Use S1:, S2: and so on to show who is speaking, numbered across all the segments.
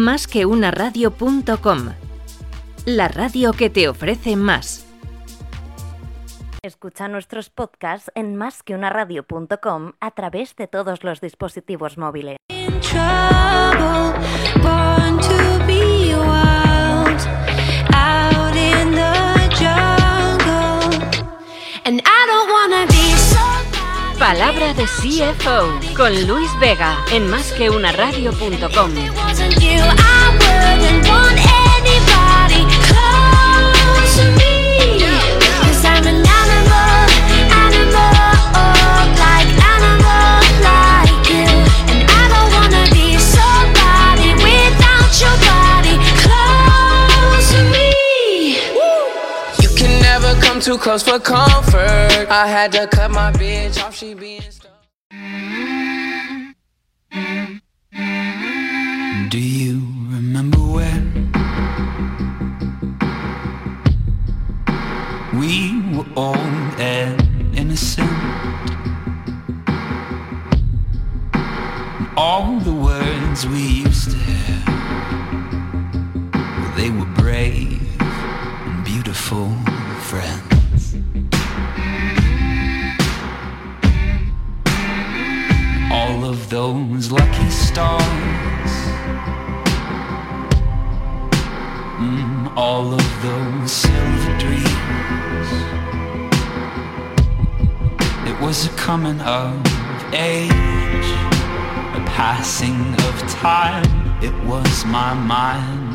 S1: Más que una radio.com. La radio que te ofrece más.
S2: Escucha nuestros podcasts en másqueunaradio.com a través de todos los dispositivos móviles.
S1: Palabra de CFO con Luis Vega en
S3: too close for comfort. I had to cut my bitch off, she being stuck.
S4: Do you remember when we were all and innocent? All the words we used to have, they were brave lucky stars. Mm, all of those silver dreams. It was a coming of age, a passing of time. It was my mind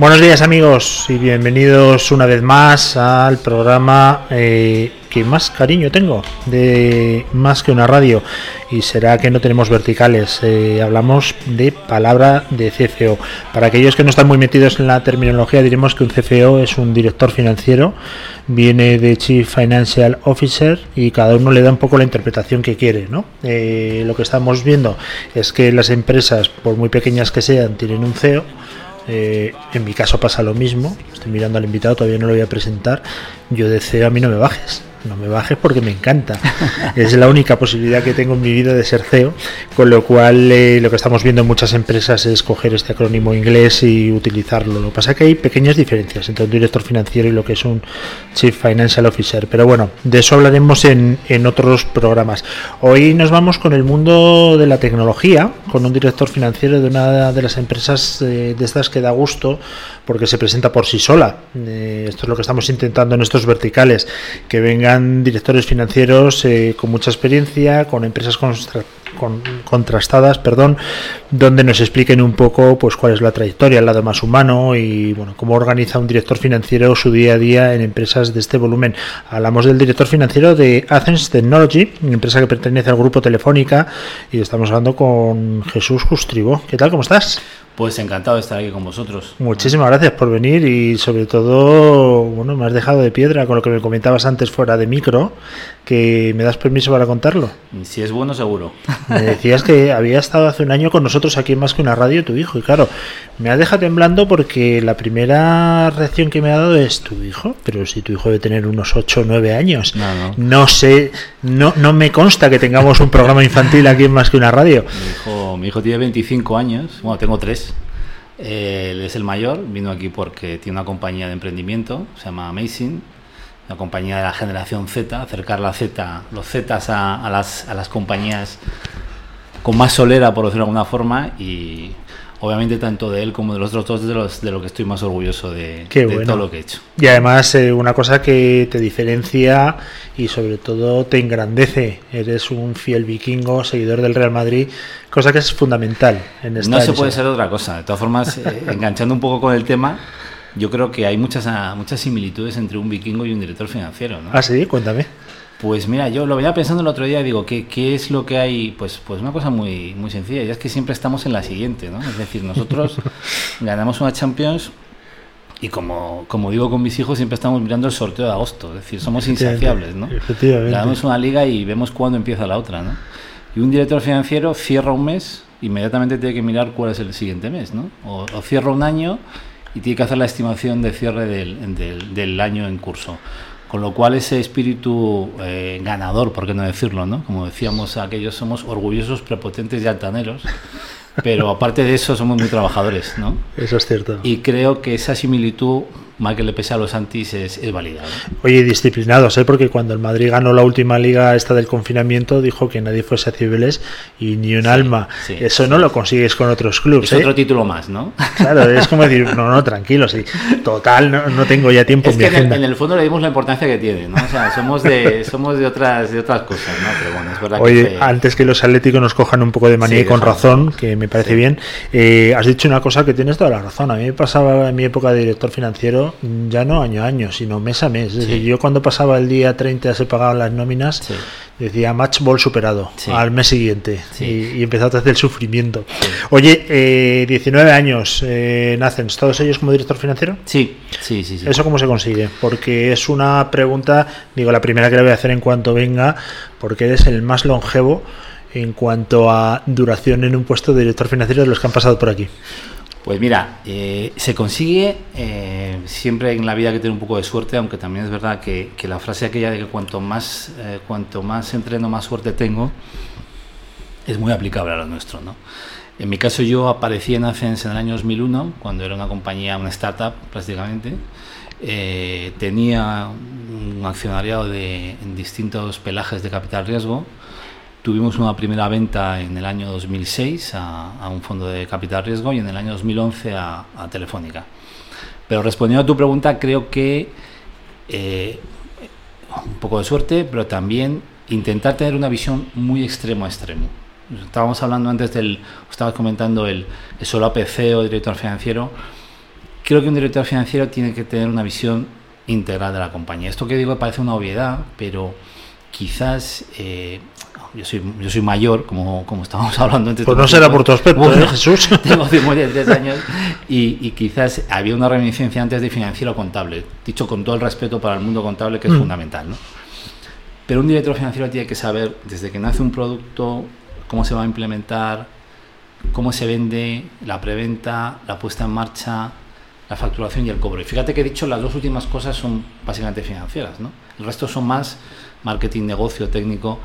S5: Buenos días amigos y bienvenidos una vez más al programa eh, que más cariño tengo de más que una radio y será que no tenemos verticales. Eh, hablamos de palabra de CFO. Para aquellos que no están muy metidos en la terminología diremos que un CFO es un director financiero, viene de Chief Financial Officer y cada uno le da un poco la interpretación que quiere. ¿no? Eh, lo que estamos viendo es que las empresas, por muy pequeñas que sean, tienen un CEO eh, en mi caso pasa lo mismo. Estoy mirando al invitado, todavía no lo voy a presentar. Yo deseo a mí no me bajes no me bajes porque me encanta. es la única posibilidad que tengo en mi vida de ser CEO, con lo cual eh, lo que estamos viendo en muchas empresas es coger este acrónimo inglés y utilizarlo. Lo que pasa es que hay pequeñas diferencias entre un director financiero y lo que es un Chief Financial Officer, pero bueno, de eso hablaremos en, en otros programas. Hoy nos vamos con el mundo de la tecnología, con un director financiero de una de las empresas eh, de estas que da gusto porque se presenta por sí sola. Eh, esto es lo que estamos intentando en estos verticales, que vengan directores financieros eh, con mucha experiencia, con empresas contrastadas, perdón, donde nos expliquen un poco pues cuál es la trayectoria, el lado más humano y bueno, cómo organiza un director financiero su día a día en empresas de este volumen. Hablamos del director financiero de Athens Technology, empresa que pertenece al grupo Telefónica y estamos hablando con Jesús Justribo. ¿Qué tal? ¿Cómo estás?
S6: Pues encantado de estar aquí con vosotros.
S5: Muchísimas gracias por venir y sobre todo, bueno, me has dejado de piedra con lo que me comentabas antes fuera de micro, que me das permiso para contarlo.
S6: Si es bueno, seguro.
S5: Me decías que había estado hace un año con nosotros aquí en Más que una radio tu hijo y claro, me ha dejado temblando porque la primera reacción que me ha dado es tu hijo, pero si tu hijo debe tener unos 8 o 9 años. No, no. no sé, no, no me consta que tengamos un programa infantil aquí en Más que una radio.
S6: Mi hijo, mi hijo tiene 25 años, bueno, tengo 3 él es el mayor, vino aquí porque tiene una compañía de emprendimiento, se llama Amazing, una compañía de la generación Z, acercar la Z, los Z a, a, las, a las compañías con más solera, por decirlo de alguna forma, y obviamente tanto de él como de los otros dos de, los, de lo que estoy más orgulloso de, todo lo que he hecho.
S5: Y además eh, una cosa que te diferencia y sobre todo te engrandece, eres un fiel vikingo, seguidor del Real Madrid, cosa que es fundamental en esta
S6: No se puede ser otra cosa, de todas formas, eh, enganchando un poco con el tema, yo creo que hay muchas, muchas similitudes entre un vikingo y un director financiero. ¿no?
S5: Ah, sí, cuéntame.
S6: Pues mira, yo lo venía pensando el otro día, digo, ¿qué, ¿qué, es lo que hay? Pues, pues una cosa muy, muy sencilla, y es que siempre estamos en la siguiente, ¿no? Es decir, nosotros ganamos una Champions y como, como digo con mis hijos, siempre estamos mirando el sorteo de agosto, es decir, somos insaciables, ¿no? Ganamos una liga y vemos cuándo empieza la otra, ¿no? Y un director financiero cierra un mes, inmediatamente tiene que mirar cuál es el siguiente mes, ¿no? O, o cierra un año y tiene que hacer la estimación de cierre del, del, del año en curso Con lo cual ese espíritu eh, ganador, por qué no decirlo, ¿no? Como decíamos, aquellos somos orgullosos, prepotentes y altaneros, pero aparte de eso somos muy trabajadores, ¿no?
S5: Eso es cierto.
S6: Y creo que esa similitud, mal que le pese a los antis, es, es válida.
S5: Oye, disciplinados, ¿eh? porque cuando el Madrid ganó la última liga esta del confinamiento, dijo que nadie fuese a Cibeles y ni un alma.
S6: sí,
S5: Eso
S6: sí.
S5: no lo consigues con otros clubes.
S6: Es
S5: ¿eh?
S6: otro título más, ¿no?
S5: Claro, es como decir, no, no, tranquilo, sí. Total, no, no tengo ya tiempo
S6: Es
S5: en mi
S6: que en el,
S5: agenda.
S6: en el fondo le dimos la importancia que tiene, ¿no? O sea, somos de, somos de otras, de otras cosas, ¿no? Pero bueno, es verdad
S5: Oye,
S6: que...
S5: antes que los atléticos nos cojan un poco de manía y con razón, que me parece bien, eh, has dicho una cosa que tienes toda la razón. A mí me pasaba en mi época de director financiero, ya no año a año, sino mes a mes. Es decir, yo cuando pasaba el día 30 se pagaban las nóminas,
S6: Sí.
S5: decía match ball superado
S6: Sí.
S5: al mes siguiente y, y empezaba a hacer el sufrimiento. Oye, eh, 19 años, eh, Nacens, ¿todos ellos como director financiero?
S6: Sí, sí. sí.
S5: ¿Eso cómo se consigue? Porque es una pregunta, digo, la primera que le voy a hacer en cuanto venga, porque eres el más longevo en cuanto a duración en un puesto de director financiero de los que han pasado por aquí.
S6: Pues mira, eh, se consigue eh, siempre en la vida que tener un poco de suerte, aunque también es verdad que, la frase aquella de que cuanto más, eh, cuanto más entreno, más suerte tengo, es muy aplicable a lo nuestro, ¿no? En mi caso yo aparecí en Ascens en el año 2001, cuando era una compañía, una startup prácticamente. Tenía un accionariado de, en distintos pelajes de capital riesgo. Tuvimos una primera venta en el año 2006 a, un fondo de capital riesgo y en el año 2011 a, Telefónica. Pero respondiendo a tu pregunta, creo que eh, un poco de suerte, pero también intentar tener una visión muy extremo a extremo. Estábamos hablando antes del, estabas comentando el, el solape CEO, director financiero. Creo que un director financiero tiene que tener una visión integral de la compañía. Esto que digo parece una obviedad, pero quizás eh, yo soy yo soy mayor, como, como estábamos hablando antes.
S5: Pues no será por tu aspecto,
S6: Bueno,
S5: ¿eh, Jesús?
S6: Tengo 53 años y, y quizás había una reminiscencia antes de financiero contable, dicho con todo el respeto para el mundo contable que es
S5: Mm.
S6: fundamental. ¿no? Pero un director financiero tiene que saber desde que nace un producto, cómo se va a implementar, cómo se vende, la preventa, la puesta en marcha, la facturación y el cobro. Y fíjate que he dicho las dos últimas cosas son básicamente financieras, ¿no? El resto son más marketing, negocio, técnico.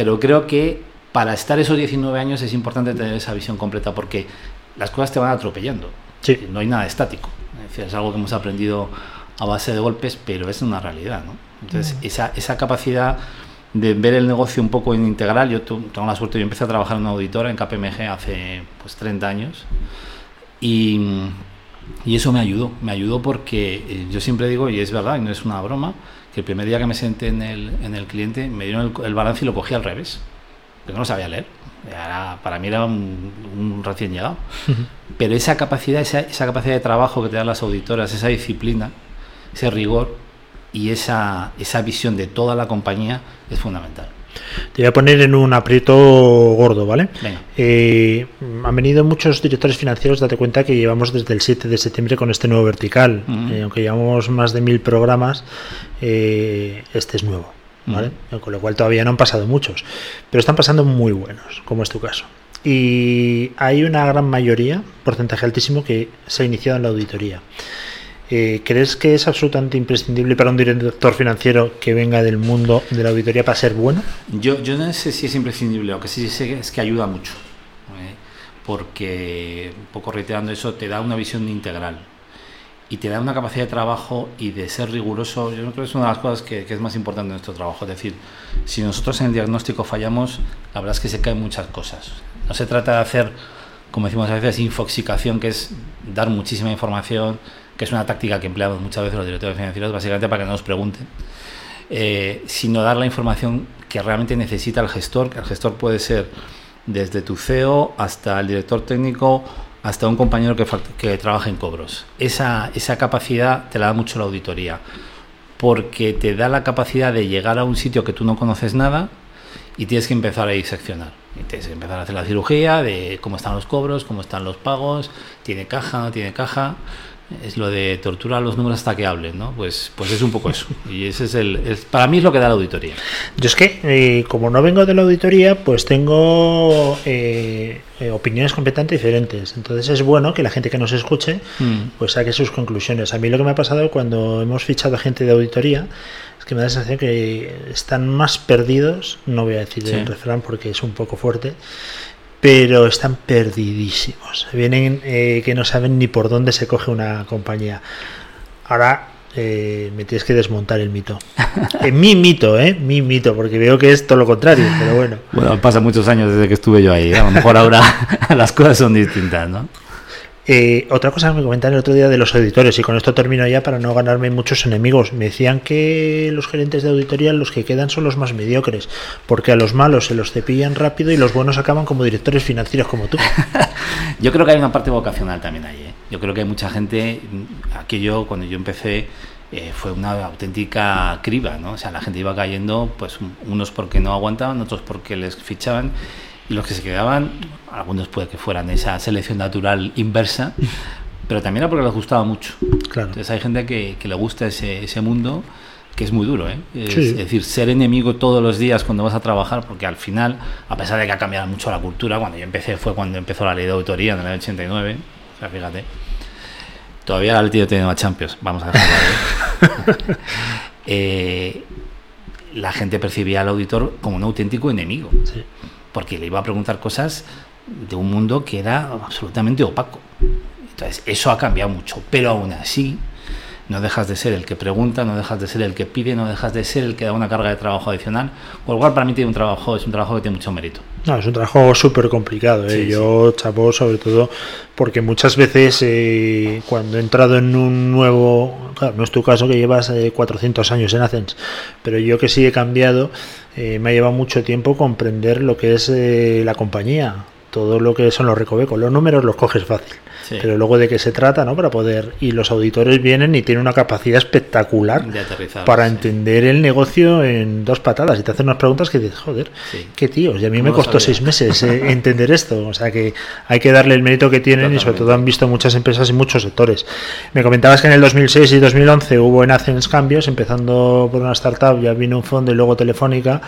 S6: Pero creo que para estar esos 19 años es importante tener esa visión completa porque las cosas te van atropellando.
S5: Sí.
S6: No hay nada estático. Es, decir, es algo que hemos aprendido a base de golpes, pero es una realidad, ¿no? Entonces, esa, esa capacidad de ver el negocio un poco en integral, yo tengo la suerte, yo empecé a trabajar en una auditora en KPMG hace pues 30 años y, y eso me ayudó, me ayudó porque eh, yo siempre digo, y es verdad, y no es una broma, que el primer día que me senté en el, en el cliente me dieron el, el balance y lo cogí al revés, porque no lo sabía leer. Era- para mí era un, un recién llegado. Pero esa capacidad, esa, esa capacidad de trabajo que te dan las auditoras, esa disciplina, ese rigor y esa, esa visión de toda la compañía es fundamental.
S5: Te voy a poner en un aprieto gordo, ¿vale? Eh, han venido muchos directores financieros, date cuenta que llevamos desde el 7 de septiembre con este nuevo vertical. Eh, aunque llevamos más de mil programas, eh, este es nuevo, ¿vale? Con lo cual todavía no han pasado muchos, pero están pasando muy buenos, como es tu caso. Y hay una gran mayoría, porcentaje altísimo, que se ha iniciado en la auditoría. Eh, ¿Crees que es absolutamente imprescindible para un director financiero que venga del mundo de la auditoría para ser bueno?
S6: Yo, yo no sé si es imprescindible, aunque sí sé es que ayuda mucho, ¿eh? porque, un poco reiterando eso, te da una visión integral y te da una capacidad de trabajo y de ser riguroso. Yo creo que es una de las cosas que, que es más importante en nuestro trabajo. Es decir, si nosotros en el diagnóstico fallamos, la verdad es que se caen muchas cosas. No se trata de hacer, como decimos a veces, infoxicación, que es dar muchísima información, que es una táctica que empleamos muchas veces los directores financieros, básicamente para que no nos pregunten eh, sino dar la información que realmente necesita el gestor, que el gestor puede ser desde tu CEO hasta el director técnico, hasta un compañero que, que trabaja en cobros. Esa, esa capacidad te la da mucho la auditoría, porque te da la capacidad de llegar a un sitio que tú no conoces nada y tienes que empezar a diseccionar. Y tienes que empezar a hacer la cirugía de cómo están los cobros, cómo están los pagos, tiene caja, no tiene caja. Es lo de tortura a los números hasta que hablen, ¿no? Pues, pues es un poco eso. Y ese es el, es- para mí es lo que da la auditoría.
S5: Yo es que, eh, como no vengo de la auditoría, pues tengo eh, eh, opiniones completamente diferentes. Entonces es bueno que la gente que nos escuche
S6: Mm.
S5: pues saque sus conclusiones. A mí lo que me ha pasado cuando hemos fichado a gente de auditoría es que me da la sensación que están más perdidos, no voy a decir
S6: Sí.
S5: el refrán porque es un poco fuerte, pero están perdidísimos. Vienen eh, que no saben ni por dónde se coge una compañía. Ahora eh, me tienes que desmontar el mito. Eh, mi mito, ¿eh? Mi mito, porque veo que es todo lo contrario, pero bueno.
S6: Bueno, pasan muchos años desde que estuve yo ahí. A lo mejor ahora las cosas son distintas, ¿no?
S5: Eh, otra cosa que me comentaron el otro día de los auditores, y con esto termino ya para no ganarme muchos enemigos. Me decían que los gerentes de auditoría los que quedan son los más mediocres, porque a los malos se los cepillan rápido y los buenos acaban como directores financieros como tú.
S6: Yo creo que hay una parte vocacional también ahí. ¿eh? Yo creo que hay mucha gente, mm, aquello cuando yo empecé eh, fue una auténtica criba, ¿no? O sea, la gente iba cayendo, pues unos porque no aguantaban, otros porque les fichaban y los que se quedaban, algunos puede que fueran esa selección natural inversa, pero también era porque les gustaba mucho.
S5: Claro.
S6: Entonces hay gente que, que le gusta ese, ese mundo que es muy duro, ¿eh? Es,
S5: Sí.
S6: es decir, ser enemigo todos los días cuando vas a trabajar, porque al final, a pesar de que ha cambiado mucho la cultura, cuando yo empecé fue cuando empezó la ley de autoría en el 89, o sea, fíjate. Todavía el tío tiene más Champions, vamos a dejarlo ahí. Eh, la gente percibía al auditor como un auténtico enemigo,
S5: Sí.
S6: Porque le iba a preguntar cosas de un mundo que era absolutamente opaco. Entonces, eso ha cambiado mucho, pero aún así, no dejas de ser el que pregunta, no dejas de ser el que pide, no dejas de ser el que da una carga de trabajo adicional, con lo cual para mí tiene un trabajo, es un trabajo que tiene mucho mérito.
S5: No, es un trabajo súper complicado. ¿eh?
S6: Sí,
S5: Yo chapo sobre todo porque muchas veces eh, cuando he entrado en un nuevo, claro, no es tu caso que llevas eh, 400 años en Athens, pero yo que sí he cambiado, eh, me ha llevado mucho tiempo comprender lo que es eh, la compañía, todo lo que son los recovecos, los números los coges fácil.
S6: Sí.
S5: Pero luego de qué se trata, ¿no? Para poder. Y los auditores vienen y tienen una capacidad espectacular
S6: De aterrizar,
S5: para
S6: sí.
S5: entender el negocio en dos patadas. Y te hacen unas preguntas que dices, joder,
S6: Sí.
S5: qué tíos. Y a mí me costó seis meses eh, entender esto. O sea que hay que darle el mérito que tienen y sobre todo han visto muchas empresas y muchos sectores. Me comentabas que en el 2006 y 2011 hubo en Athens cambios, empezando por una startup, ya vino un fondo y luego Telefónica.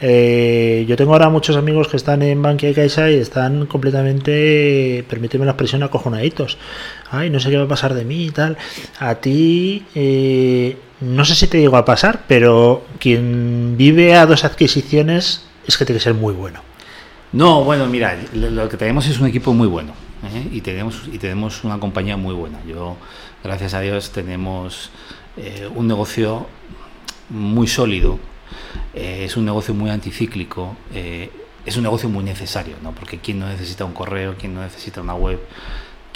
S5: Eh, yo tengo ahora muchos amigos que están en Bankia y Caixa y están completamente, permíteme la expresión, Ay, no sé qué va a pasar de mí y tal. A ti, eh, no sé si te digo a pasar, pero quien vive a dos adquisiciones es que tiene que ser muy bueno.
S6: No, bueno, mira, lo que tenemos es un equipo muy bueno ¿eh? y tenemos y tenemos una compañía muy buena. Yo, gracias a Dios, tenemos eh, un negocio muy sólido. es un negocio muy anticíclico. es un negocio muy necesario, ¿no? Porque quién no necesita un correo, quién no necesita una web,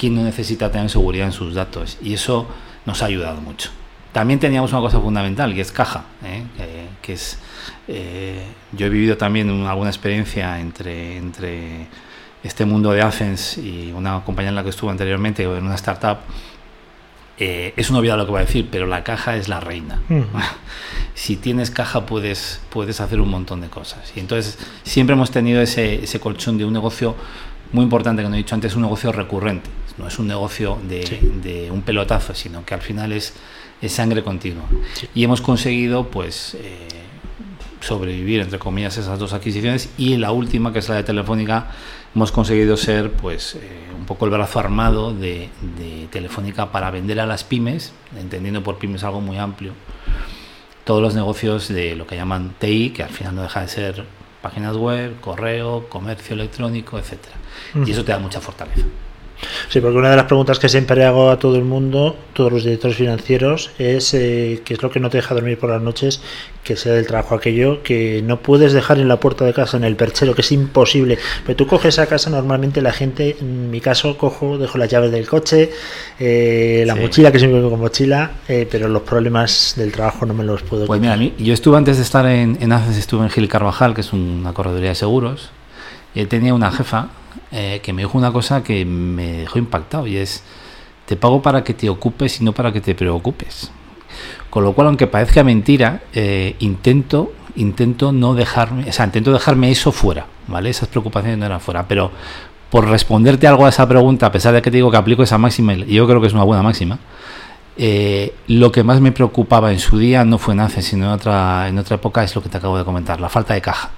S6: quién no necesita tener seguridad en sus datos y eso nos ha ayudado mucho. También teníamos una cosa fundamental, que es caja, ¿eh? Eh, que es eh, yo he vivido también una- alguna experiencia entre, entre este mundo de Athens y una compañía en la que estuve anteriormente, en una startup. Eh, es una obviedad lo que voy a decir, pero la caja es la reina.
S5: Mm.
S6: si tienes caja puedes, puedes hacer un montón de cosas. Y entonces siempre hemos tenido ese, ese colchón de un negocio muy importante que no he dicho antes, un negocio recurrente. No es un negocio de,
S5: Sí.
S6: de un pelotazo, sino que al final es, es sangre continua. Y hemos conseguido, pues, eh, sobrevivir, entre comillas, esas dos adquisiciones. Y la última, que es la de Telefónica, hemos conseguido ser, pues, eh, un poco el brazo armado de, de Telefónica para vender a las pymes, entendiendo por pymes algo muy amplio, todos los negocios de lo que llaman TI, que al final no deja de ser páginas web, correo, comercio electrónico, etcétera. Y eso te da mucha fortaleza.
S5: Sí, porque una de las preguntas que siempre hago a todo el mundo, todos los directores financieros, es eh, qué es lo que no te deja dormir por las noches, que sea del trabajo aquello que no puedes dejar en la puerta de casa, en el perchero, que es imposible. Pero tú coges a casa, normalmente la gente, en mi caso, cojo, dejo las llaves del coche, eh, la
S6: Sí.
S5: mochila, que siempre vengo con mochila, eh, pero los problemas del trabajo no me los puedo
S6: Pues
S5: quitar.
S6: mira, yo estuve antes de estar en, en Aces, estuve en Gil Carvajal, que es una correduría de seguros, y él tenía una jefa eh, que me dijo una cosa que me dejó impactado, y es, te pago para que te ocupes y no para que te preocupes. Con lo cual, aunque parezca mentira, eh, intento, intento no dejarme, o sea, intento dejarme eso fuera, ¿vale? Esas preocupaciones no eran fuera, pero por responderte algo a esa pregunta, a pesar de que te digo que aplico esa máxima, y yo creo que es una buena máxima, eh, lo que más me preocupaba en su día no fue en ACE, sino en otra, en otra época, es lo que te acabo de comentar, la falta de caja.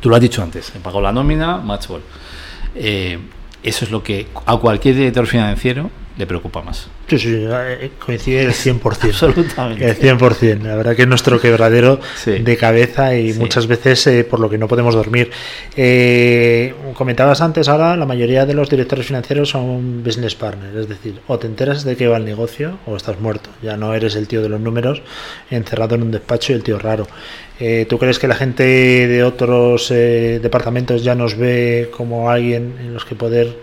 S6: Tú lo has dicho antes, he pagado la nómina, match ball. Eh, eso es lo que a cualquier director financiero le preocupa más.
S5: Sí, sí, eh, coincide el 100%.
S6: Absolutamente.
S5: El 100%. La verdad que es nuestro quebradero
S6: Sí.
S5: de cabeza y
S6: Sí.
S5: muchas veces eh, por lo que no podemos dormir. Eh, comentabas antes, ahora la mayoría de los directores financieros son business partners, es decir, o te enteras de qué va el negocio o estás muerto. Ya no eres el tío de los números encerrado en un despacho y el tío raro. Eh, ¿Tú crees que la gente de otros eh, departamentos ya nos ve como alguien en los que poder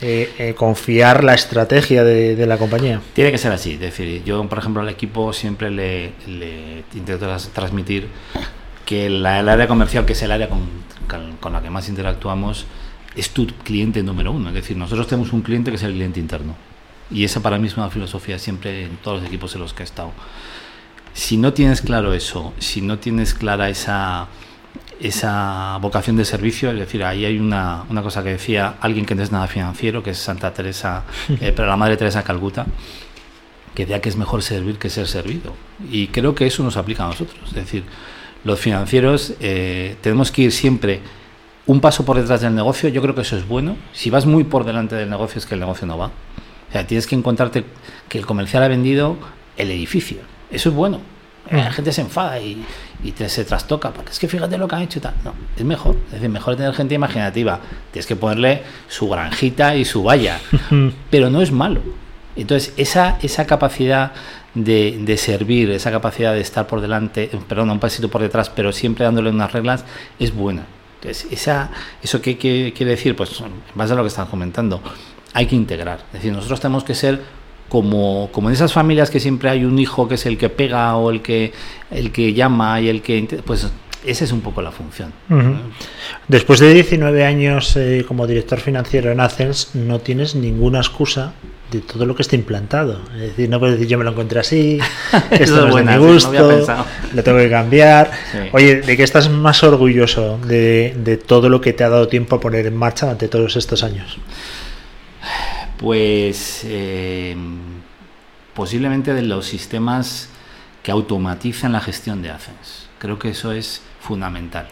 S5: eh, eh, confiar la estrategia de, la compañía?
S6: Tiene que ser así. Es decir, yo, por ejemplo, al equipo siempre le, intento transmitir que la- el área comercial, que es el área con, con- con la que más interactuamos, es tu cliente número uno. Es decir, nosotros tenemos un cliente que es el cliente interno. Y esa para mí es una filosofía siempre en todos los equipos en los que he estado. Si no tienes claro eso, si no tienes clara esa, esa vocación de servicio, es decir, ahí hay una, una cosa que decía alguien que no es nada financiero, que es Santa Teresa, eh, pero la Madre Teresa Calcuta, que decía que es mejor servir que ser servido. Y creo que eso nos aplica a nosotros. Es decir, los financieros eh, tenemos que ir siempre un paso por detrás del negocio. Yo creo que eso es bueno. Si vas muy por delante del negocio es que el negocio no va. O sea, tienes que encontrarte que el comercial ha vendido el edificio. Eso es bueno. Eh, La gente se enfada y, y te, se trastoca, porque es que fíjate lo que han hecho y tal. No, es mejor. Es decir, mejor tener gente imaginativa. Tienes que ponerle su granjita y su valla. pero no es malo. Entonces, esa, esa capacidad de, de servir, esa capacidad de estar por delante, eh, perdón, un pasito por detrás, pero siempre dándole unas reglas, es buena. Entonces, esa, ¿eso qué, qué quiere decir? Pues en base a lo que están comentando, hay que integrar. Es decir, nosotros tenemos que ser como, como en esas familias que siempre hay un hijo que es el que pega o el que, el que llama y el que... Pues esa es un poco la función.
S5: Ujú. Después de 19 años eh, como director financiero en Athens, no tienes ninguna excusa de todo lo que está implantado. Es decir, no puedes decir yo me lo encontré así, esto
S6: es
S5: no es de mi
S6: no
S5: gusto,
S6: pensado.
S5: lo tengo que cambiar.
S6: Sí.
S5: Oye, ¿de qué estás más orgulloso de, de todo lo que te ha dado tiempo a poner en marcha durante todos estos años?
S6: Pues eh, posiblemente de los sistemas que automatizan la gestión de ACENS. Creo que eso es fundamental.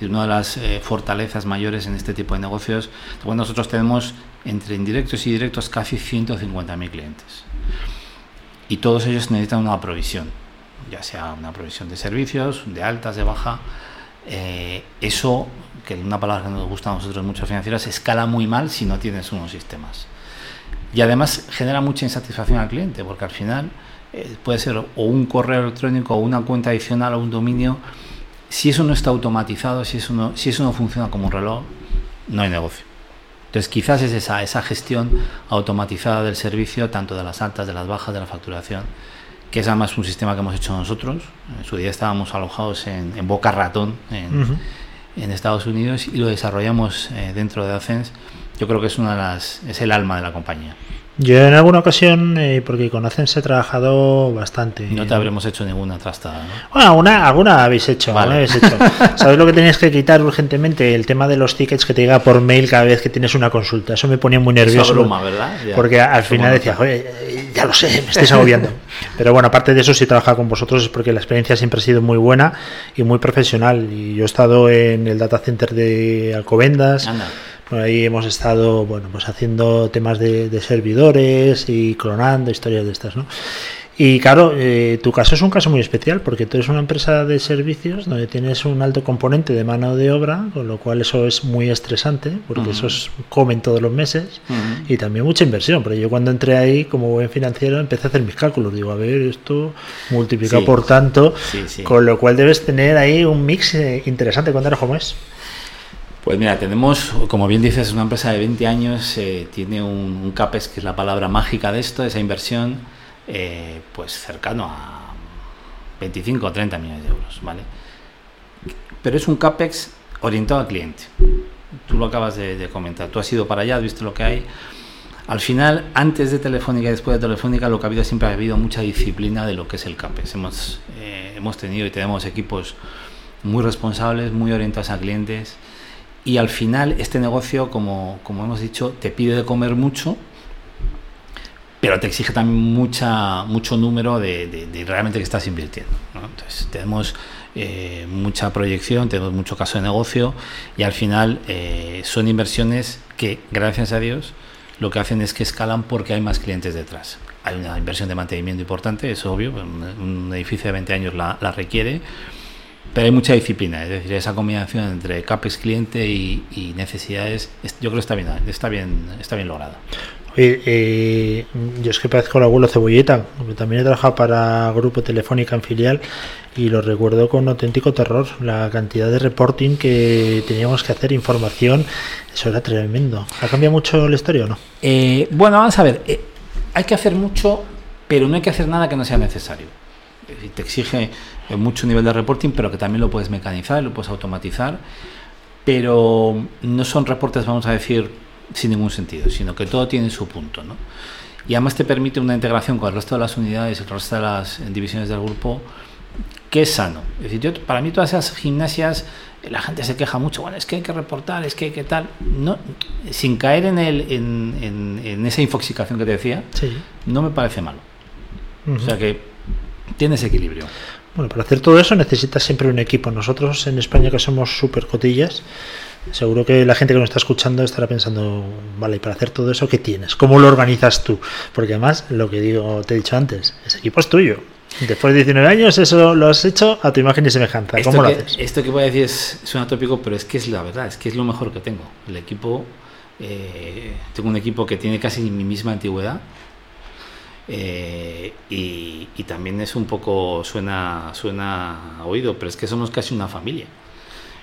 S6: Es una de las eh, fortalezas mayores en este tipo de negocios. Bueno, nosotros tenemos entre indirectos y directos casi 150.000 clientes. Y todos ellos necesitan una provisión, ya sea una provisión de servicios, de altas, de baja. Eh, eso, que es una palabra que nos gusta a nosotros mucho financieras, escala muy mal si no tienes unos sistemas. Y además genera mucha insatisfacción al cliente, porque al final eh, puede ser o un correo electrónico o una cuenta adicional o un dominio. Si eso no está automatizado, si eso no, si eso no funciona como un reloj, no hay negocio. Entonces quizás es esa, esa gestión automatizada del servicio, tanto de las altas, de las bajas, de la facturación, que es además un sistema que hemos hecho nosotros. En su día estábamos alojados en, en Boca Ratón, en,
S5: Ujú.
S6: en Estados Unidos, y lo desarrollamos eh, dentro de Acens. Yo creo que es una de las, es el alma de la compañía.
S5: Yo en alguna ocasión, eh, porque con Athens he trabajado bastante.
S6: No te habremos hecho ninguna trastada, ¿no?
S5: Bueno, alguna, alguna habéis hecho,
S6: Vale.
S5: alguna habéis hecho. ¿Sabes lo que tenías que quitar urgentemente? El tema de los tickets que te llega por mail cada vez que tienes una consulta. Eso me ponía muy nervioso.
S6: abruma, ¿verdad? Ya.
S5: Porque al final decía, "Joder, eh, ya lo sé, me estáis agobiando. Pero bueno, aparte de eso, si trabaja con vosotros es porque la experiencia siempre ha sido muy buena y muy profesional. Y yo he estado en el data center de Alcobendas.
S6: Anda.
S5: Por ahí hemos estado, bueno, pues haciendo temas de, de servidores y clonando historias de estas, ¿no? Y claro, eh, tu caso es un caso muy especial porque tú eres una empresa de servicios donde tienes un alto componente de mano de obra, con lo cual eso es muy estresante porque
S6: Ujú.
S5: esos comen todos los meses
S6: Ujú.
S5: y también mucha inversión. Pero yo cuando entré ahí como buen financiero empecé a hacer mis cálculos. Digo, a ver, esto multiplica
S6: Sí.
S5: por tanto,
S6: Sí, sí.
S5: con lo cual debes tener ahí un mix eh, interesante. Cuéntanos cómo es.
S6: Pues mira, tenemos, como bien dices, una empresa de 20 años, eh, tiene un, un CAPEX, que es la palabra mágica de esto, esa inversión, eh, pues cercano a 25 o 30 millones de euros, ¿vale? Pero es un CAPEX orientado al cliente. Tú lo acabas de, de comentar, tú has ido para allá, has visto lo que hay. Al final, antes de Telefónica y después de Telefónica, lo que ha habido siempre ha habido mucha disciplina de lo que es el CAPEX. Hemos, eh, hemos tenido y tenemos equipos muy responsables, muy orientados a clientes y al final este negocio, como, como hemos dicho, te pide de comer mucho, pero te exige también mucha, mucho número de, realmente que estás invirtiendo. Entonces, tenemos eh, mucha proyección, tenemos mucho caso de negocio y al final eh, son inversiones que, gracias a Dios, lo que hacen es que escalan porque hay más clientes detrás. Hay una inversión de mantenimiento importante, es obvio, un, edificio de 20 años la requiere, pero hay mucha disciplina, es decir, esa combinación entre CAPEX cliente y, y necesidades, es- yo creo que está bien, está bien, está bien lograda.
S5: Oye, eh, yo es que parezco el abuelo cebolleta, también he trabajado para Grupo Telefónica en filial y lo recuerdo con auténtico terror. La cantidad de reporting que teníamos que hacer, información, eso era tremendo. ¿Ha cambiado mucho la historia o no?
S6: Eh, bueno, vamos a ver. eh, hay que hacer mucho, pero no hay que hacer nada que no sea necesario. Te exige eh, mucho nivel de reporting, pero que también lo puedes mecanizar, lo puedes automatizar. Pero no son reportes, vamos a decir, sin ningún sentido, sino que todo tiene su punto. ¿no? Y además te permite una integración con el resto de las unidades, el resto de las eh, divisiones del grupo, que es sano. Es decir, yo, para mí todas esas gimnasias, eh, la gente se queja mucho, bueno, es que hay que reportar, es que hay que tal, no, sin caer en, el, en, en- en esa infoxicación que te decía,
S5: Sí.
S6: no me parece malo. O
S5: Ujú.
S6: sea que tiene ese equilibrio.
S5: Bueno, para hacer todo eso necesitas siempre un equipo. Nosotros en España que somos súper cotillas, seguro que la gente que nos está escuchando estará pensando, vale, y para hacer todo eso, ¿qué tienes? ¿Cómo lo organizas tú? Porque además, lo que digo, te he dicho antes, ese equipo es tuyo. Después de 19 años, eso lo has hecho a tu imagen y semejanza.
S6: Esto
S5: ¿Cómo lo
S6: que,
S5: haces?
S6: esto que voy a decir es, suena tópico, pero es que es la verdad, es que es lo mejor que tengo. El equipo, eh, tengo un equipo que tiene casi mi misma antigüedad. Eh, y, y también es un poco, suena, suena oído, pero es que somos casi una familia.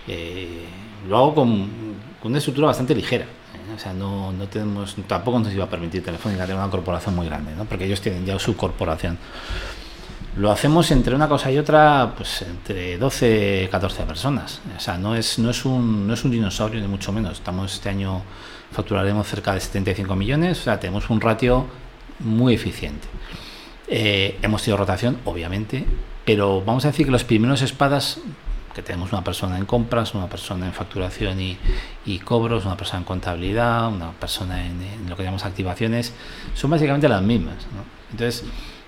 S6: Eh, lo hago con, con una estructura bastante ligera. ¿eh? O sea, no, no tenemos, tampoco nos iba a permitir Telefónica tener una corporación muy grande, ¿no? porque ellos tienen ya su corporación. Lo hacemos entre una cosa y otra, pues entre 12 14 personas. O sea, no es, no es, un, no es un dinosaurio, ni mucho menos. Estamos este año, facturaremos cerca de 75 millones, o sea, tenemos un ratio muy eficiente. Eh, hemos tenido rotación, obviamente, pero vamos a decir que los primeros espadas, que tenemos una persona en compras, una persona en facturación y, cobros, una persona en contabilidad, una persona en, lo que llamamos activaciones, son básicamente las mismas. Entonces,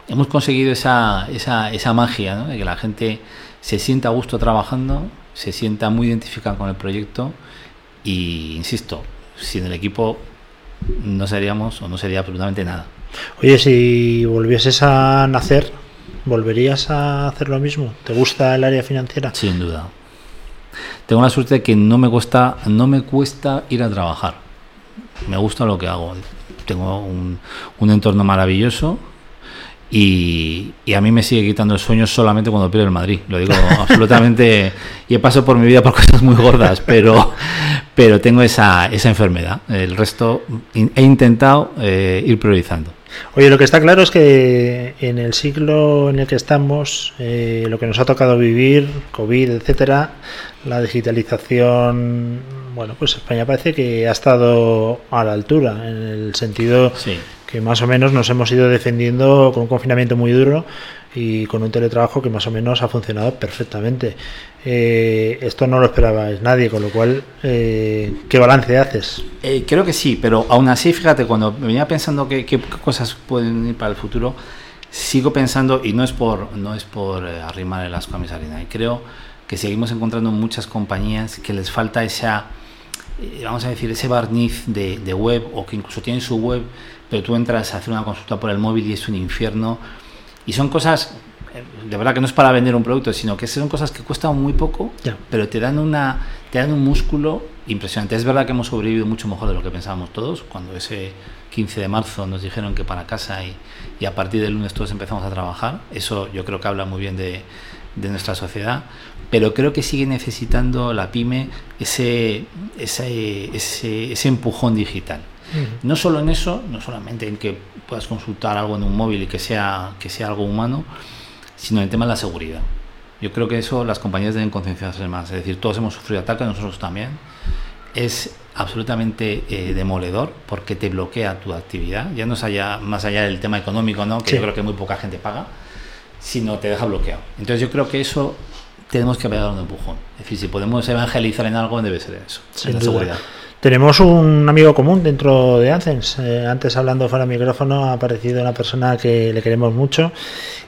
S6: hemos conseguido esa, esa, esa magia, ¿no? de que la gente se sienta a gusto trabajando, se sienta muy identificada con el proyecto y, insisto, sin el equipo no seríamos o no sería absolutamente nada.
S5: Oye, si volvieses a nacer, ¿volverías a hacer lo mismo? ¿Te gusta el área financiera?
S6: Sin duda. Tengo la suerte de que no me cuesta, no me cuesta ir a trabajar. Me gusta lo que hago. Tengo un, un entorno maravilloso y, y a mí me sigue quitando el sueño solamente cuando pierdo el Madrid. Lo digo absolutamente. Y he pasado por mi vida por cosas muy gordas, pero, pero tengo esa, esa enfermedad. El resto he intentado eh, ir priorizando.
S5: Oye, lo que está claro es que en el siglo en el que estamos, eh, lo que nos ha tocado vivir, COVID, etcétera, la digitalización, bueno, pues España parece que ha estado a la altura, en el sentido
S6: Sí.
S5: que más o menos nos hemos ido defendiendo con un confinamiento muy duro y con un teletrabajo que más o menos ha funcionado perfectamente. Eh, esto no lo esperabais nadie, con lo cual, eh, ¿qué balance haces?
S6: Eh, creo que sí, pero aún así, fíjate, cuando venía pensando qué, qué cosas pueden ir para el futuro, sigo pensando, y no es por, no es por eh, arrimar el asco a mis harina, y creo que seguimos encontrando muchas compañías que les falta esa, eh, vamos a decir, ese barniz de, de web, o que incluso tienen su web, pero tú entras a hacer una consulta por el móvil y es un infierno, y son cosas, eh, de verdad que no es para vender un producto, sino que son cosas que cuestan muy poco, pero te dan una te dan un músculo impresionante. Es verdad que hemos sobrevivido mucho mejor de lo que pensábamos todos, cuando ese 15 de marzo nos dijeron que para casa y, y a partir del lunes todos empezamos a trabajar. Eso yo creo que habla muy bien de, de nuestra sociedad, pero creo que sigue necesitando la pyme ese, ese, ese, ese empujón digital. No solo en eso, no solamente en que puedas consultar algo en un móvil y que sea, que sea algo humano, sino en el tema de la seguridad. Yo creo que eso las compañías deben concienciarse más. Es decir, todos hemos sufrido ataques, nosotros también. Es absolutamente eh, demoledor porque te bloquea tu actividad. Ya no es allá, más allá del tema económico, ¿no? que
S5: Sí.
S6: yo creo que muy poca gente paga, sino te deja bloqueado. Entonces yo creo que eso tenemos que pegar un empujón. Es decir, si podemos evangelizar en algo, debe ser eso,
S5: Sin
S6: en la
S5: duda.
S6: seguridad.
S5: Tenemos un amigo común dentro de Athens. Eh, antes hablando fuera del micrófono ha aparecido una persona que le queremos mucho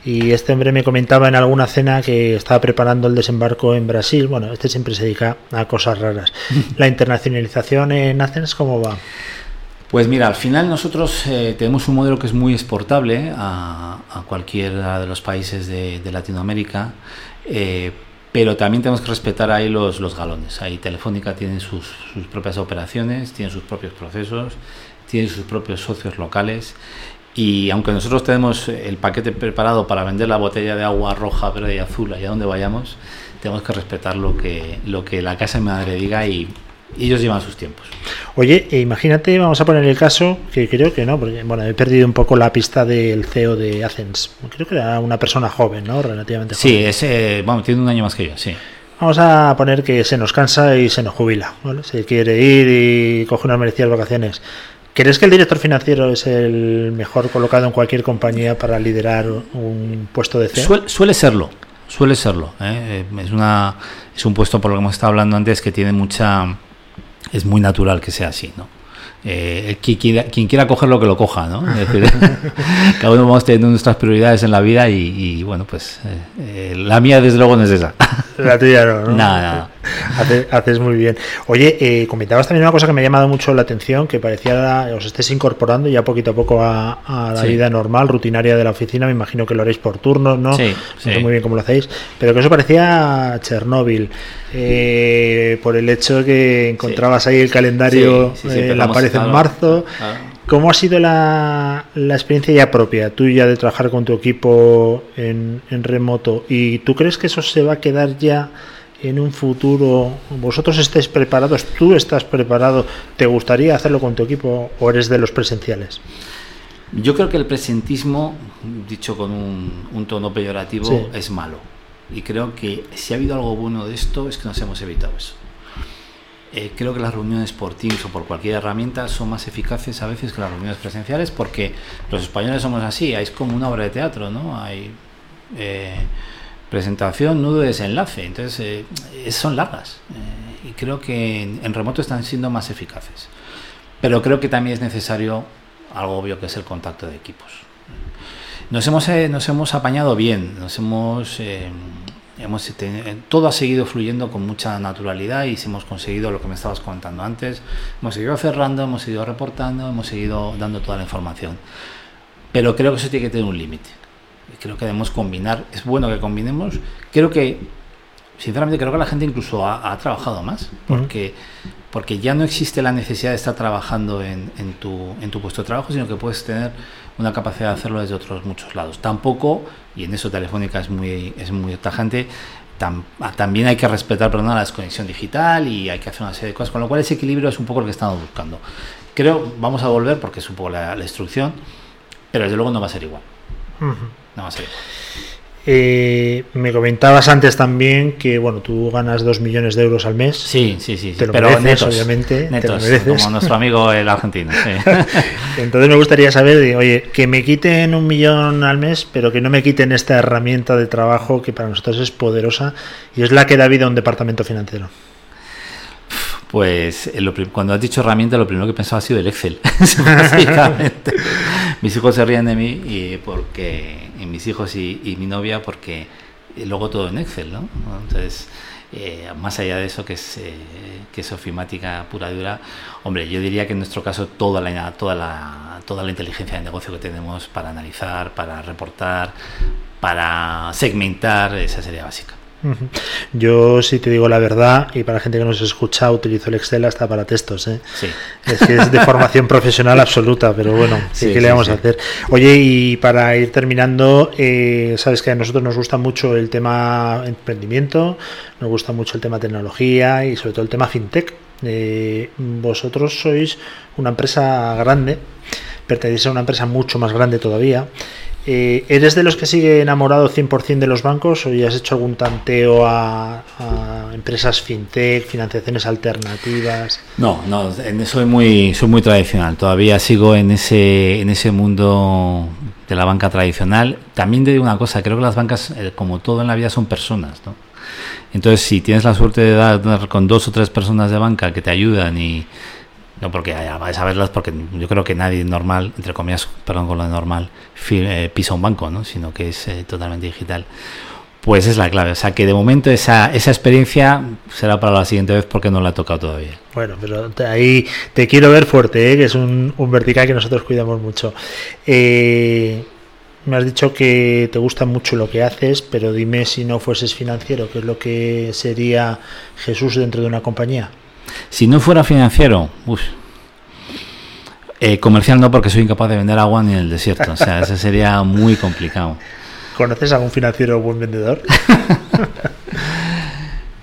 S5: y este hombre me comentaba en alguna cena que estaba preparando el desembarco en Brasil. Bueno, este siempre se dedica a cosas raras. La internacionalización en Athens, ¿cómo va?
S6: Pues mira, al final nosotros eh, tenemos un modelo que es muy exportable a, a cualquiera de los países de, de Latinoamérica, eh, pero también tenemos que respetar ahí los, los galones. Ahí Telefónica tiene sus, sus propias operaciones, tiene sus propios procesos, tiene sus propios socios locales. Y aunque nosotros tenemos el paquete preparado para vender la botella de agua roja, verde y azul allá donde vayamos, tenemos que respetar lo que, lo que la casa de madre diga y ellos llevan sus tiempos.
S5: Oye, e imagínate, vamos a poner el caso, que creo que no, porque bueno, he perdido un poco la pista del CEO de Athens. Creo que era una persona joven, ¿no? Relativamente joven.
S6: Sí, ese, bueno, tiene un año más que yo, sí.
S5: Vamos a poner que se nos cansa y se nos jubila, ¿vale? Se quiere ir y coge unas merecidas vacaciones. ¿Crees que el director financiero es el mejor colocado en cualquier compañía para liderar un puesto de CEO?
S6: Suel- suele serlo, suele serlo. Eh, Es, una, es un puesto, por lo que hemos estado hablando antes, que tiene mucha... Es muy natural que sea así, ¿no? Eh, quien, quiera, quien quiera cogerlo, que lo coja, ¿no? Es decir, cada uno vamos teniendo nuestras prioridades en la vida y, y, bueno, pues eh, eh, la mía desde luego no es esa.
S5: La tuya no, ¿no?
S6: Nada, nada.
S5: Hace- haces muy bien. Oye, eh, comentabas también una cosa que me ha llamado mucho la atención, que parecía os estés incorporando ya poquito a poco a, a la
S6: Sí.
S5: vida normal, rutinaria de la oficina. Me imagino que lo haréis por turnos, ¿no?
S6: Sí,
S5: No sé
S6: sí.
S5: muy bien cómo lo hacéis, pero que eso parecía Chernóbil, eh, por el hecho que encontrabas ahí el calendario
S6: Sí, sí, sí,
S5: eh, en la pared en marzo.
S6: claro.
S5: ¿Cómo ha sido la, la experiencia ya propia, tuya, de trabajar con tu equipo en, en remoto? ¿Y tú crees que eso se va a quedar ya en un futuro? ¿Vosotros estáis preparados? ¿Tú estás preparado? ¿Te gustaría hacerlo con tu equipo o eres de los presenciales?
S6: Yo creo que el presentismo, dicho con un, un tono peyorativo,
S5: Sí.
S6: es malo. Y creo que si ha habido algo bueno de esto es que nos hemos evitado eso. Eh, creo que las reuniones por Teams o por cualquier herramienta son más eficaces a veces que las reuniones presenciales porque los españoles somos así, es como una obra de teatro, ¿no? Hay eh, presentación, nudo, desenlace, entonces eh, son largas eh, y creo que en, remoto están siendo más eficaces. Pero creo que también es necesario algo obvio que es el contacto de equipos. Nos hemos, eh, nos hemos apañado bien, nos hemos, eh, hemos todo ha seguido fluyendo con mucha naturalidad y hemos conseguido lo que me estabas contando antes. Hemos seguido cerrando, hemos seguido reportando, hemos seguido dando toda la información. Pero creo que eso tiene que tener un límite. Creo que debemos combinar, es bueno que combinemos. Creo que, sinceramente, creo que la gente incluso ha, ha trabajado más, porque, porque ya no existe la necesidad de estar trabajando en, en tu, en tu puesto de trabajo, sino que puedes tener una capacidad de hacerlo desde otros muchos lados. Tampoco, y en eso Telefónica es muy, es muy tajante, tam- ah, también hay que respetar perdón, la desconexión digital y hay que hacer una serie de cosas, con lo cual ese equilibrio es un poco lo que estamos buscando. Creo, vamos a volver porque es un poco la, la instrucción, pero desde luego no va a ser igual. No.
S5: Eh, me comentabas antes también que bueno, tú ganas 2 millones de euros al mes.
S6: Sí, sí, sí, sí,
S5: Te lo
S6: pero
S5: mereces,
S6: netos,
S5: obviamente, te lo
S6: netos,
S5: mereces.
S6: como nuestro amigo el argentino. sí.
S5: Entonces me gustaría saber, oye, que me quiten un millón al mes, pero que no me quiten esta herramienta de trabajo que para nosotros es poderosa y es la que da vida a un departamento financiero.
S6: Pues eh, cuando has dicho herramienta, lo primero que pensaba ha sido el Excel. Básicamente. mis hijos se ríen de mí y porque y mis hijos y, mi novia porque luego todo en Excel, ¿no? Entonces, eh, más allá de eso que es eh, que es ofimática pura y dura, hombre, yo diría que en nuestro caso toda la toda la toda la inteligencia de negocio que tenemos para analizar, para reportar, para segmentar, esa sería básica.
S5: Yo, si te digo la verdad, y para la gente que nos escucha, utilizo el Excel hasta para textos. ¿eh?
S6: Sí.
S5: Es que es de formación profesional absoluta, pero bueno, ¿qué,
S6: Sí,
S5: qué
S6: sí,
S5: le vamos
S6: sí.
S5: a hacer? Oye, y para ir terminando, eh, sabes que a nosotros nos gusta mucho el tema emprendimiento, nos gusta mucho el tema tecnología y sobre todo el tema fintech. Eh, vosotros sois una empresa grande, pertenecéis a una empresa mucho más grande todavía. Eh, ¿Eres de los que sigue enamorado 100% de los bancos o ya has hecho algún tanteo a, a empresas fintech, financiaciones alternativas?
S6: No, no, soy muy, soy muy tradicional. Todavía sigo en ese, en ese mundo de la banca tradicional. También te digo una cosa, creo que las bancas, eh, como todo en la vida, son personas, ¿no? Entonces, si tienes la suerte de dar con dos o tres personas de banca que te ayudan y no porque vais a verlas, porque yo creo que nadie normal, entre comillas, perdón con lo normal, eh, pisa un banco, ¿no? sino que es eh, totalmente digital. Pues es la clave. O sea que de momento esa, esa experiencia será para la siguiente vez porque no la he tocado todavía.
S5: Bueno, pero ahí te quiero ver fuerte, ¿eh? que es un, un vertical que nosotros cuidamos mucho. Eh, me has dicho que te gusta mucho lo que haces, pero dime si no fueses financiero, ¿qué es lo que sería Jesús dentro de una compañía?
S6: Si no fuera financiero, uf, eh, comercial no porque soy incapaz de vender agua ni en el desierto. O sea, eso sería muy complicado.
S5: ¿Conoces algún financiero buen vendedor?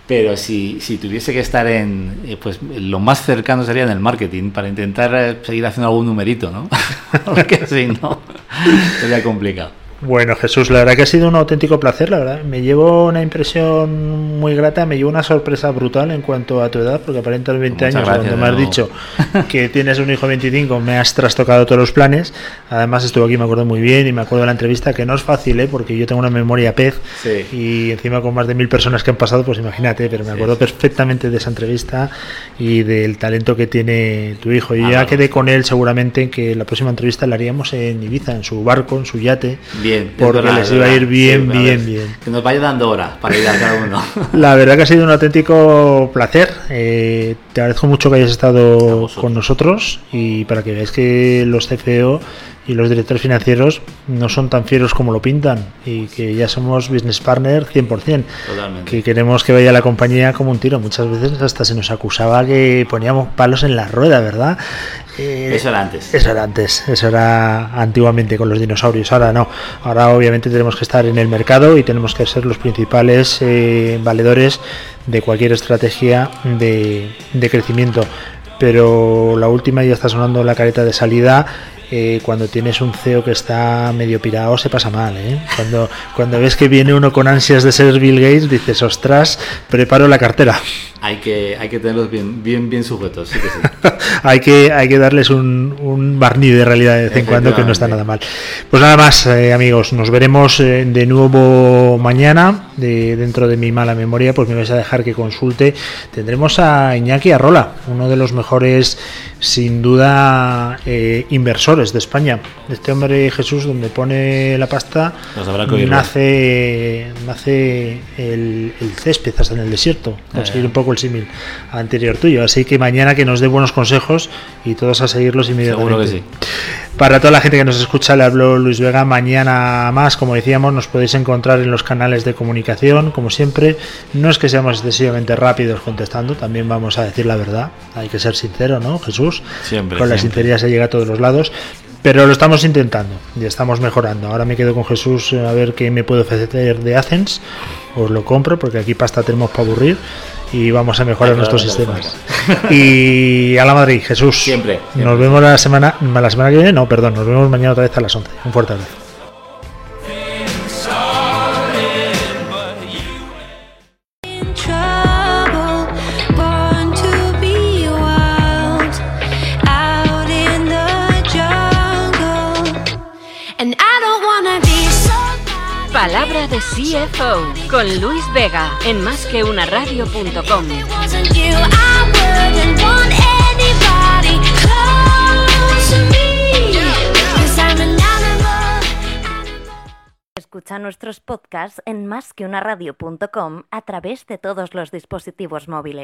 S6: Pero si, si tuviese que estar en, eh, pues lo más cercano sería en el marketing para intentar eh, seguir haciendo algún numerito, ¿no? Porque si no, sería complicado.
S5: Bueno, Jesús, la verdad que ha sido un auténtico placer, la verdad. Me llevo una impresión muy grata, me llevo una sorpresa brutal en cuanto a tu edad, porque aparentas 20
S6: Muchas
S5: años,
S6: gracias,
S5: cuando me has dicho que tienes un hijo de 25, me has trastocado todos los planes. Además, estuve aquí, me acuerdo muy bien, y me acuerdo de la entrevista, que no es fácil, ¿eh? porque yo tengo una memoria pez,
S6: Sí.
S5: y encima con más de mil personas que han pasado, pues imagínate, pero me acuerdo
S6: sí.
S5: perfectamente de esa entrevista y del talento que tiene tu hijo. Y
S6: Ah,
S5: ya quedé con él seguramente que la próxima entrevista la haríamos en Ibiza, en su barco, en su yate.
S6: Bien.
S5: Porque
S6: verdad,
S5: les
S6: es
S5: iba a ir bien, bien, bien.
S6: Que nos vaya dando horas para ir a cada uno.
S5: La verdad que ha sido un auténtico placer. Eh, te agradezco mucho que hayas estado con nosotros y para que veáis que los CFO y los directores financieros no son tan fieros como lo pintan y que ya somos business partner 100%.
S6: Totalmente.
S5: Que queremos que vaya la compañía como un tiro. Muchas veces hasta se nos acusaba que poníamos palos en la rueda, ¿verdad? Eh,
S6: Eso era antes.
S5: Eso era antes, eso era antiguamente con los dinosaurios, ahora no. Ahora obviamente tenemos que estar en el mercado y tenemos que ser los principales eh, valedores de cualquier estrategia de, de crecimiento. Pero la última ya está sonando la careta de salida. eh, cuando tienes un CEO que está medio pirado se pasa mal, ¿eh? Cuando, cuando ves que viene uno con ansias de ser Bill Gates, dices, ostras, preparo la cartera.
S6: Hay que, hay que tenerlos bien, bien, bien sujetos, sí que sí.
S5: hay, que, hay que darles un, un barniz de realidad de vez en cuando que no está nada mal. Pues nada más, eh, amigos, nos veremos eh, de nuevo mañana. De, dentro de mi mala memoria, pues me vais a dejar que consulte. Tendremos a Iñaki Arrola, uno de los mejores, sin duda, eh, inversores de España. Este hombre Jesús, donde pone la pasta, nace, nace el, el césped hasta en el desierto. Conseguir
S6: ya.
S5: un poco el símil anterior tuyo. Así que mañana que nos dé buenos consejos y todos a seguirlos inmediatamente.
S6: Seguro que sí.
S5: Para toda la gente que nos escucha, le habló Luis Vega. Mañana más, como decíamos, nos podéis encontrar en los canales de comunicación, como siempre. No es que seamos excesivamente rápidos contestando, también vamos a decir la verdad. Hay que ser sincero, ¿no, Jesús?
S6: Siempre,
S5: Con la
S6: siempre.
S5: sinceridad se llega a todos los lados. Pero lo estamos intentando y estamos mejorando. Ahora me quedo con Jesús a ver qué me puede ofrecer de Athens. Os lo compro porque aquí pasta tenemos para aburrir y vamos a mejorar nuestros sistemas. Y a la Madrid, Jesús.
S6: Siempre, siempre.
S5: Nos vemos la semana, la semana que viene. No, perdón, nos vemos mañana otra vez a las 11. Un fuerte abrazo.
S1: CFO con Luis Vega en
S7: animal.
S2: Escucha nuestros podcasts en másqueunaradio.com a través de todos los dispositivos móviles.